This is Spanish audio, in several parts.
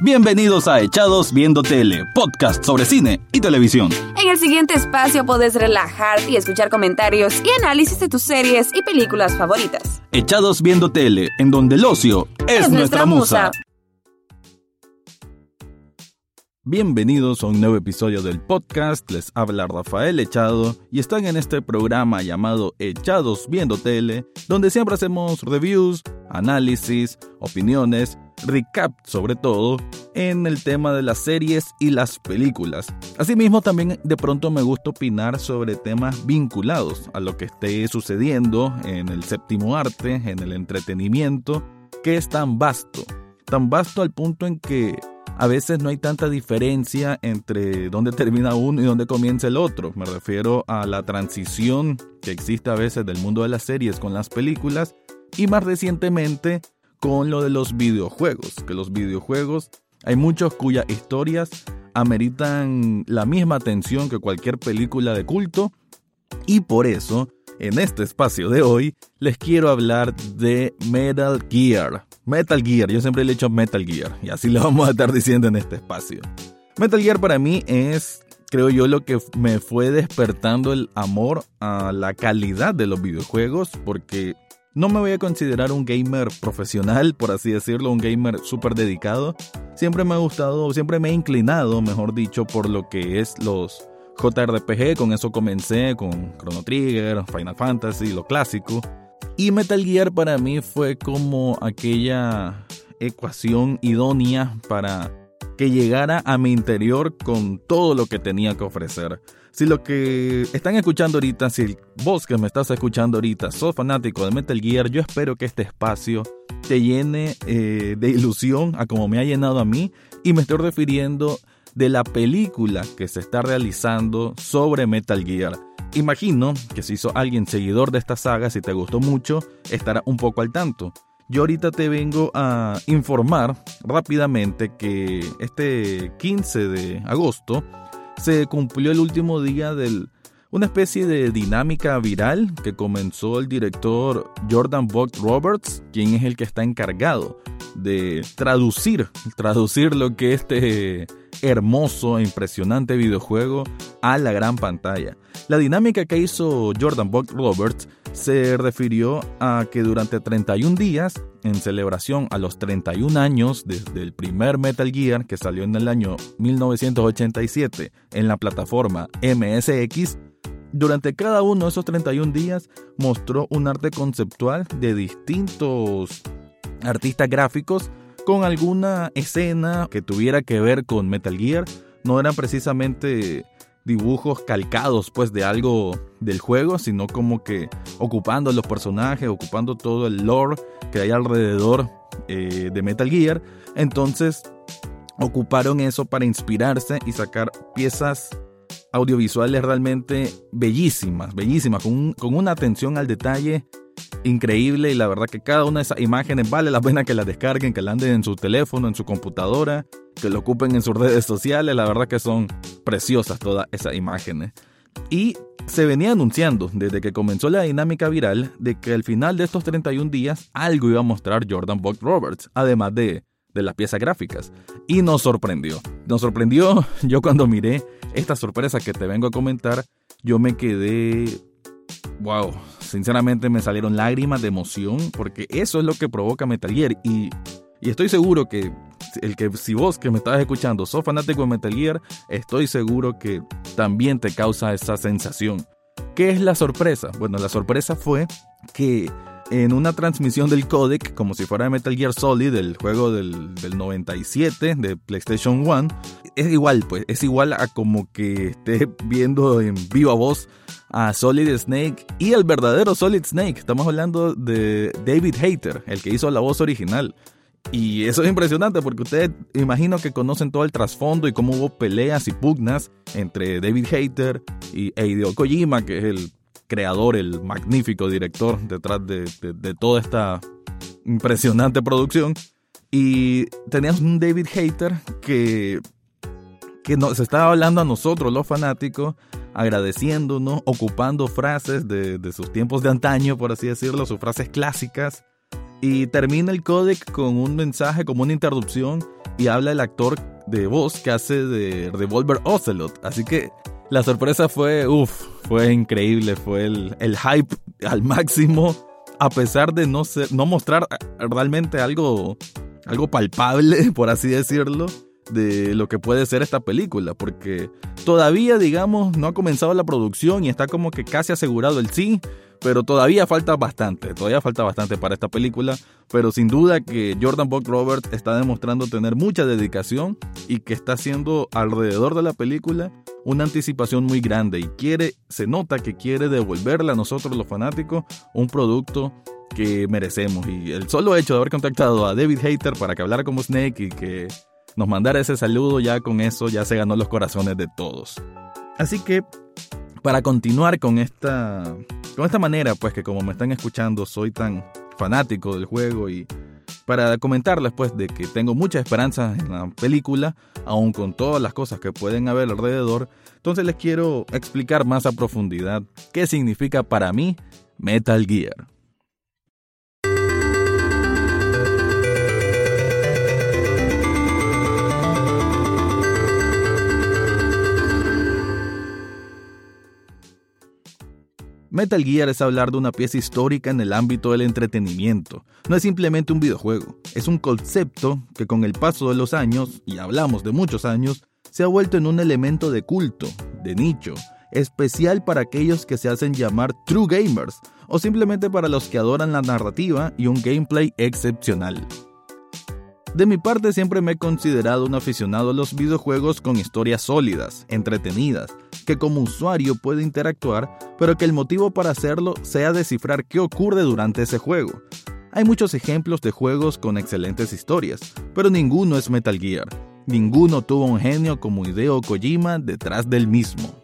Bienvenidos a Echados Viendo Tele, podcast sobre cine y televisión. En el siguiente espacio podés relajar y escuchar comentarios y análisis de tus series y películas favoritas. Echados Viendo Tele, en donde el ocio es, nuestra, musa. Bienvenidos a un nuevo episodio del podcast, les habla Rafael Echado y están en este programa llamado Echados Viendo Tele, donde siempre hacemos reviews, análisis, opiniones, recap sobre todo en el tema de las series y las películas. Asimismo también de pronto me gusta opinar sobre temas vinculados a lo que esté sucediendo en el séptimo arte, en el entretenimiento, que es tan vasto, tan vasto al punto en que a veces no hay tanta diferencia entre dónde termina uno y dónde comienza el otro. Me refiero a la transición que existe a veces del mundo de las series con las películas y más recientemente con lo de los videojuegos, que los videojuegos hay muchos cuyas historias ameritan la misma atención que cualquier película de culto y por eso en este espacio de hoy les quiero hablar de Metal Gear, Metal Gear, yo siempre le he dicho Metal Gear y así lo vamos a estar diciendo en este espacio. Metal Gear para mí es, creo yo, lo que me fue despertando el amor a la calidad de los videojuegos porque no me voy a considerar un gamer profesional, por así decirlo, un gamer súper dedicado. Siempre me ha gustado, siempre me he inclinado, mejor dicho, por lo que es los JRPG, con eso comencé, con Chrono Trigger, Final Fantasy, lo clásico. Y Metal Gear para mí fue como aquella ecuación idónea para que llegara a mi interior con todo lo que tenía que ofrecer. Si lo que están escuchando ahorita, si vos que me estás escuchando ahorita sos fanático de Metal Gear, yo espero que este espacio te llene eh, de ilusión a como me ha llenado a mí y me estoy refiriendo de la película que se está realizando sobre Metal Gear. Imagino que si sos alguien seguidor de esta saga, si te gustó mucho, estará un poco al tanto. Yo ahorita te vengo a informar rápidamente que este 15 de agosto se cumplió el último día de una especie de dinámica viral que comenzó el director Jordan Vogt Roberts, quien es el que está encargado de traducir, traducir lo que este hermoso e impresionante videojuego a la gran pantalla. La dinámica que hizo Jordan Buck Roberts se refirió a que durante 31 días, en celebración a los 31 años desde el primer Metal Gear que salió en el año 1987 en la plataforma MSX, durante cada uno de esos 31 días mostró un arte conceptual de distintos artistas gráficos con alguna escena que tuviera que ver con Metal Gear. No eran precisamente dibujos calcados pues de algo del juego, sino como que ocupando los personajes, ocupando todo el lore que hay alrededor eh, de Metal Gear. Entonces ocuparon eso para inspirarse y sacar piezas audiovisuales realmente bellísimas, bellísimas, con, con una atención al detalle increíble y la verdad que cada una de esas imágenes vale la pena que la descarguen, que la anden en su teléfono, en su computadora, que lo ocupen en sus redes sociales, la verdad que son preciosas todas esas imágenes. Y se venía anunciando desde que comenzó la dinámica viral de que al final de estos 31 días algo iba a mostrar Jordan Buck Roberts, además de, de las piezas gráficas. Y nos sorprendió. Nos sorprendió yo cuando miré esta sorpresa que te vengo a comentar, yo me quedé wow, sinceramente me salieron lágrimas de emoción porque eso es lo que provoca Metal Gear y, y estoy seguro que el que si vos que me estabas escuchando sos fanático de Metal Gear, estoy seguro que también te causa esa sensación. ¿Qué es la sorpresa? Bueno, la sorpresa fue que en una transmisión del codec, como si fuera de Metal Gear Solid, el juego del, del 97 de PlayStation 1, es igual, pues, es igual a como que esté viendo en vivo a voz a Solid Snake y el verdadero Solid Snake. Estamos hablando de David Hater, el que hizo la voz original. Y eso es impresionante porque ustedes imagino que conocen todo el trasfondo y cómo hubo peleas y pugnas entre David Hater y Hideo Kojima, que es el creador, el magnífico director detrás de, toda esta impresionante producción. Y teníamos un David Hater que, que nos estaba hablando a nosotros, los fanáticos, agradeciéndonos, ocupando frases de, sus tiempos de antaño, por así decirlo, sus frases clásicas. Y termina el códec con un mensaje, como una interrupción, y habla el actor de voz que hace de Revolver Ocelot. Así que la sorpresa fue, uff, fue increíble, fue el, el, hype al máximo, a pesar de no, ser, no mostrar realmente algo, algo palpable, por así decirlo, de lo que puede ser esta película, porque todavía, digamos, no ha comenzado la producción y está como que casi asegurado el sí, pero todavía falta bastante, todavía falta bastante para esta película, pero sin duda que Jordan Buck Roberts está demostrando tener mucha dedicación y que está haciendo alrededor de la película una anticipación muy grande y quiere, se nota que quiere devolverle a nosotros los fanáticos un producto que merecemos. Y el solo hecho de haber contactado a David Hater para que hablara como Snake y que nos mandara ese saludo ya con eso ya se ganó los corazones de todos. Así que para continuar con esta, con esta manera, pues que como me están escuchando soy tan fanático del juego y para comentarles pues de que tengo mucha esperanza en la película, aun con todas las cosas que pueden haber alrededor, entonces les quiero explicar más a profundidad qué significa para mí Metal Gear. Metal Gear es hablar de una pieza histórica en el ámbito del entretenimiento. No es simplemente un videojuego, es un concepto que con el paso de los años, y hablamos de muchos años, se ha vuelto en un elemento de culto, de nicho, especial para aquellos que se hacen llamar true gamers, o simplemente para los que adoran la narrativa y un gameplay excepcional. De mi parte siempre me he considerado un aficionado a los videojuegos con historias sólidas, entretenidas, que como usuario puede interactuar, pero que el motivo para hacerlo sea descifrar qué ocurre durante ese juego. Hay muchos ejemplos de juegos con excelentes historias, pero ninguno es Metal Gear. Ninguno tuvo un genio como Hideo Kojima detrás del mismo.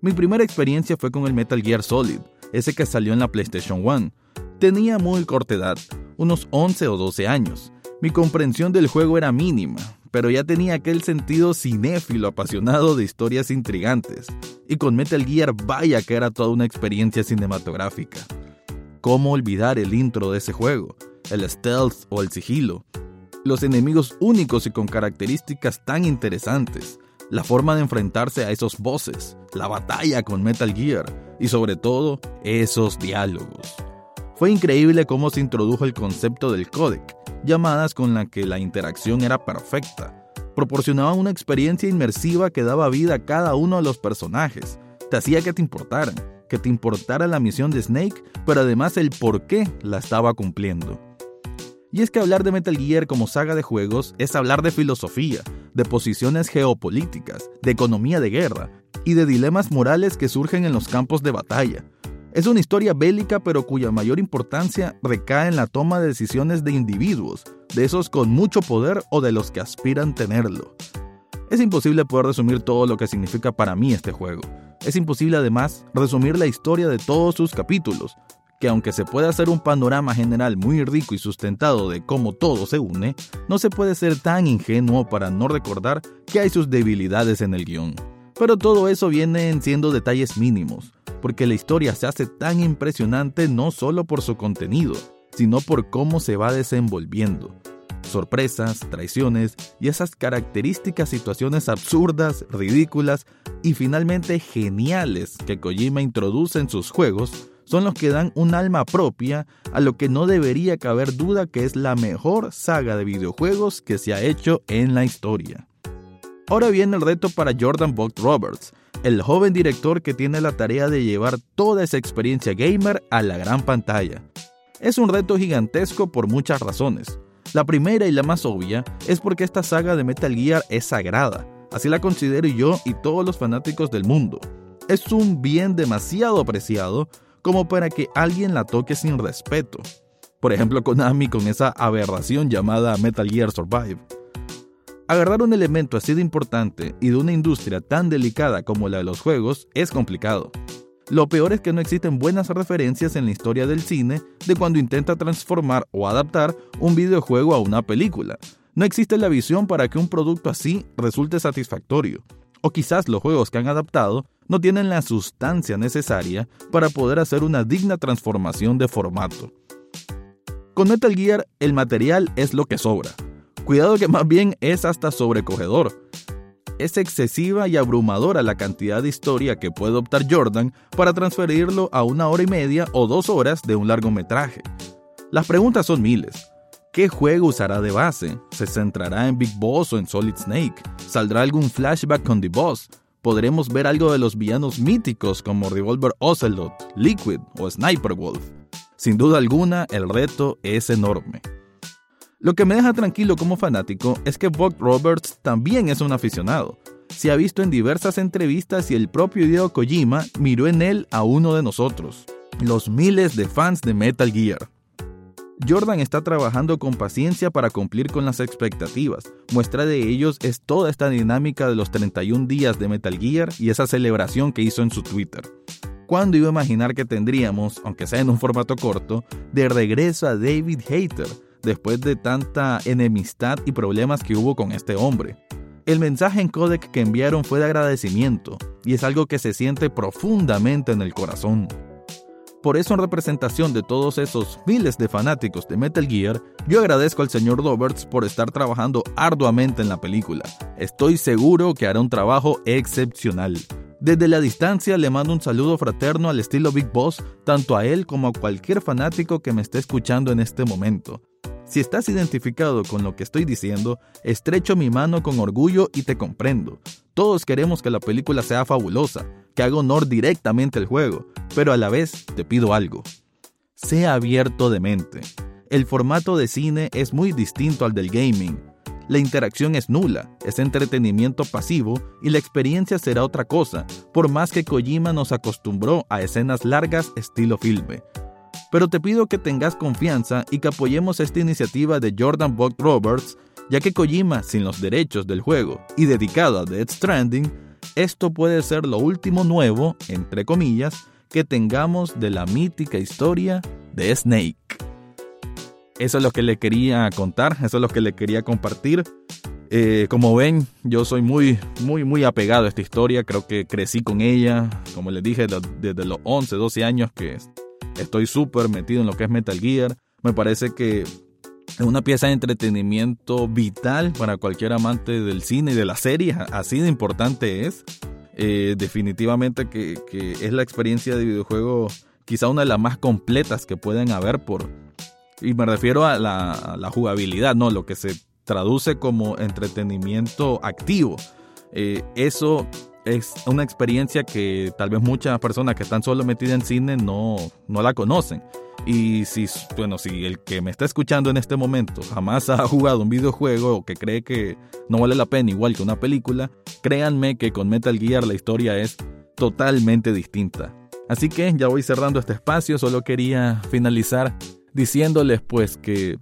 Mi primera experiencia fue con el Metal Gear Solid, ese que salió en la PlayStation 1. Tenía muy corta edad, unos 11 o 12 años, mi comprensión del juego era mínima, pero ya tenía aquel sentido cinéfilo apasionado de historias intrigantes. Y con Metal Gear vaya que era toda una experiencia cinematográfica. ¿Cómo olvidar el intro de ese juego? El stealth o el sigilo. Los enemigos únicos y con características tan interesantes. La forma de enfrentarse a esos bosses. La batalla con Metal Gear. Y sobre todo, esos diálogos. Fue increíble cómo se introdujo el concepto del codec, llamadas con la que la interacción era perfecta. Proporcionaba una experiencia inmersiva que daba vida a cada uno de los personajes. Te hacía que te importaran, que te importara la misión de Snake, pero además el por qué la estaba cumpliendo. Y es que hablar de Metal Gear como saga de juegos es hablar de filosofía, de posiciones geopolíticas, de economía de guerra y de dilemas morales que surgen en los campos de batalla. Es una historia bélica pero cuya mayor importancia recae en la toma de decisiones de individuos, de esos con mucho poder o de los que aspiran tenerlo. Es imposible poder resumir todo lo que significa para mí este juego. Es imposible además resumir la historia de todos sus capítulos, que aunque se puede hacer un panorama general muy rico y sustentado de cómo todo se une, no se puede ser tan ingenuo para no recordar que hay sus debilidades en el guion. Pero todo eso viene siendo detalles mínimos, porque la historia se hace tan impresionante no solo por su contenido, sino por cómo se va desenvolviendo. Sorpresas, traiciones y esas características situaciones absurdas, ridículas y finalmente geniales que Kojima introduce en sus juegos son los que dan un alma propia a lo que no debería caber duda que es la mejor saga de videojuegos que se ha hecho en la historia. Ahora viene el reto para Jordan Buck Roberts, el joven director que tiene la tarea de llevar toda esa experiencia gamer a la gran pantalla. Es un reto gigantesco por muchas razones. La primera y la más obvia es porque esta saga de Metal Gear es sagrada, así la considero yo y todos los fanáticos del mundo. Es un bien demasiado apreciado como para que alguien la toque sin respeto. Por ejemplo, Konami con esa aberración llamada Metal Gear Survive. Agarrar un elemento así de importante y de una industria tan delicada como la de los juegos es complicado. Lo peor es que no existen buenas referencias en la historia del cine de cuando intenta transformar o adaptar un videojuego a una película. No existe la visión para que un producto así resulte satisfactorio. O quizás los juegos que han adaptado no tienen la sustancia necesaria para poder hacer una digna transformación de formato. Con Metal Gear el material es lo que sobra. Cuidado que más bien es hasta sobrecogedor. Es excesiva y abrumadora la cantidad de historia que puede optar Jordan para transferirlo a una hora y media o dos horas de un largometraje. Las preguntas son miles. ¿Qué juego usará de base? ¿Se centrará en Big Boss o en Solid Snake? ¿Saldrá algún flashback con The Boss? ¿Podremos ver algo de los villanos míticos como Revolver Ocelot, Liquid o Sniper Wolf? Sin duda alguna, el reto es enorme. Lo que me deja tranquilo como fanático es que Buck Roberts también es un aficionado. Se ha visto en diversas entrevistas y el propio Hideo Kojima miró en él a uno de nosotros, los miles de fans de Metal Gear. Jordan está trabajando con paciencia para cumplir con las expectativas. Muestra de ellos es toda esta dinámica de los 31 días de Metal Gear y esa celebración que hizo en su Twitter. ¿Cuándo iba a imaginar que tendríamos, aunque sea en un formato corto, de regreso a David Hater, después de tanta enemistad y problemas que hubo con este hombre? El mensaje en codec que enviaron fue de agradecimiento, y es algo que se siente profundamente en el corazón. Por eso en representación de todos esos miles de fanáticos de Metal Gear, yo agradezco al señor Roberts por estar trabajando arduamente en la película. Estoy seguro que hará un trabajo excepcional. Desde la distancia le mando un saludo fraterno al estilo Big Boss, tanto a él como a cualquier fanático que me esté escuchando en este momento. Si estás identificado con lo que estoy diciendo, estrecho mi mano con orgullo y te comprendo. Todos queremos que la película sea fabulosa, que haga honor directamente al juego, pero a la vez te pido algo. Sea abierto de mente. El formato de cine es muy distinto al del gaming. La interacción es nula, es entretenimiento pasivo y la experiencia será otra cosa, por más que Kojima nos acostumbró a escenas largas estilo filme. Pero te pido que tengas confianza y que apoyemos esta iniciativa de Jordan Buck Roberts, ya que Kojima, sin los derechos del juego y dedicado a Dead Stranding, esto puede ser lo último nuevo, entre comillas, que tengamos de la mítica historia de Snake. Eso es lo que le quería contar, eso es lo que le quería compartir. Eh, como ven, yo soy muy, muy, muy apegado a esta historia. Creo que crecí con ella, como les dije, desde los 11, 12 años que estoy súper metido en lo que es Metal Gear. Me parece que es una pieza de entretenimiento vital para cualquier amante del cine y de la serie. Así de importante es. Eh, definitivamente que, es la experiencia de videojuego quizá una de las más completas que pueden haber por... Y me refiero a la, jugabilidad, ¿no? Lo que se traduce como entretenimiento activo. Eh, eso es una experiencia que tal vez muchas personas que están solo metidas en cine no, no la conocen. Y si, bueno, si el que me está escuchando en este momento jamás ha jugado un videojuego o que cree que no vale la pena igual que una película, créanme que con Metal Gear la historia es totalmente distinta. Así que ya voy cerrando este espacio, solo quería finalizar diciéndoles pues que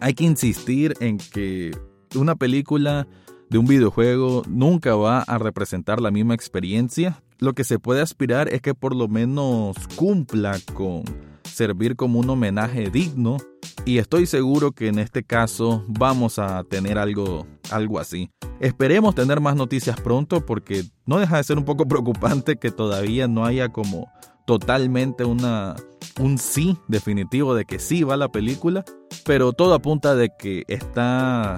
hay que insistir en que una película de un videojuego nunca va a representar la misma experiencia. Lo que se puede aspirar es que por lo menos cumpla con servir como un homenaje digno y estoy seguro que en este caso vamos a tener algo, algo así. Esperemos tener más noticias pronto porque no deja de ser un poco preocupante que todavía no haya como totalmente una, un sí definitivo de que sí va la película, pero todo apunta de que está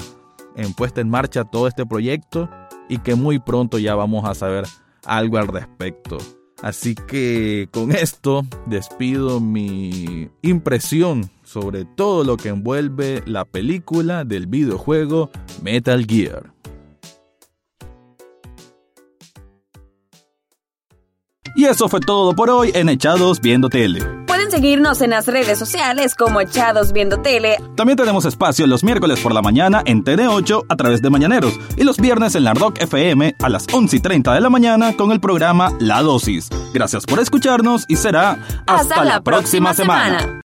en puesta en marcha todo este proyecto y que muy pronto ya vamos a saber algo al respecto. Así que con esto despido mi impresión sobre todo lo que envuelve la película del videojuego Metal Gear. Y eso fue todo por hoy en Echados Viendo Tele seguirnos en las redes sociales como Echados Viendo Tele. También tenemos espacio los miércoles por la mañana en TN8 a través de Mañaneros y los viernes en la Rock FM a las 11 y 30 de la mañana con el programa La Dosis. Gracias por escucharnos y será hasta, la, próxima, semana.